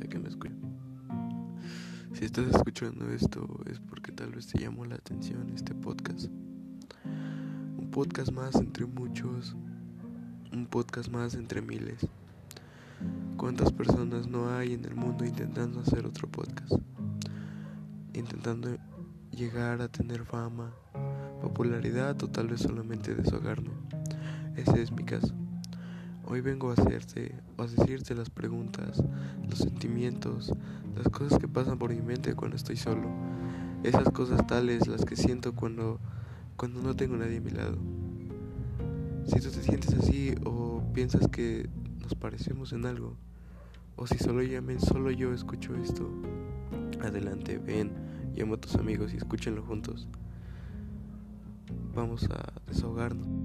que me escuchan. Si estás escuchando esto es porque tal vez te llamó la atención este podcast. Un podcast más entre muchos, un podcast más entre miles. ¿Cuántas personas no hay en el mundo intentando hacer otro podcast? Intentando llegar a tener fama, popularidad o tal vez solamente desahogarme. Ese es mi caso. Hoy vengo a hacerte o a decirte las preguntas, los sentimientos, las cosas que pasan por mi mente cuando estoy solo. Esas cosas tales las que siento cuando cuando no tengo nadie a mi lado. Si tú te sientes así o piensas que nos parecemos en algo, o si solo llamen, solo yo escucho esto, adelante, ven, llamo a tus amigos y escúchenlo juntos. Vamos a desahogarnos.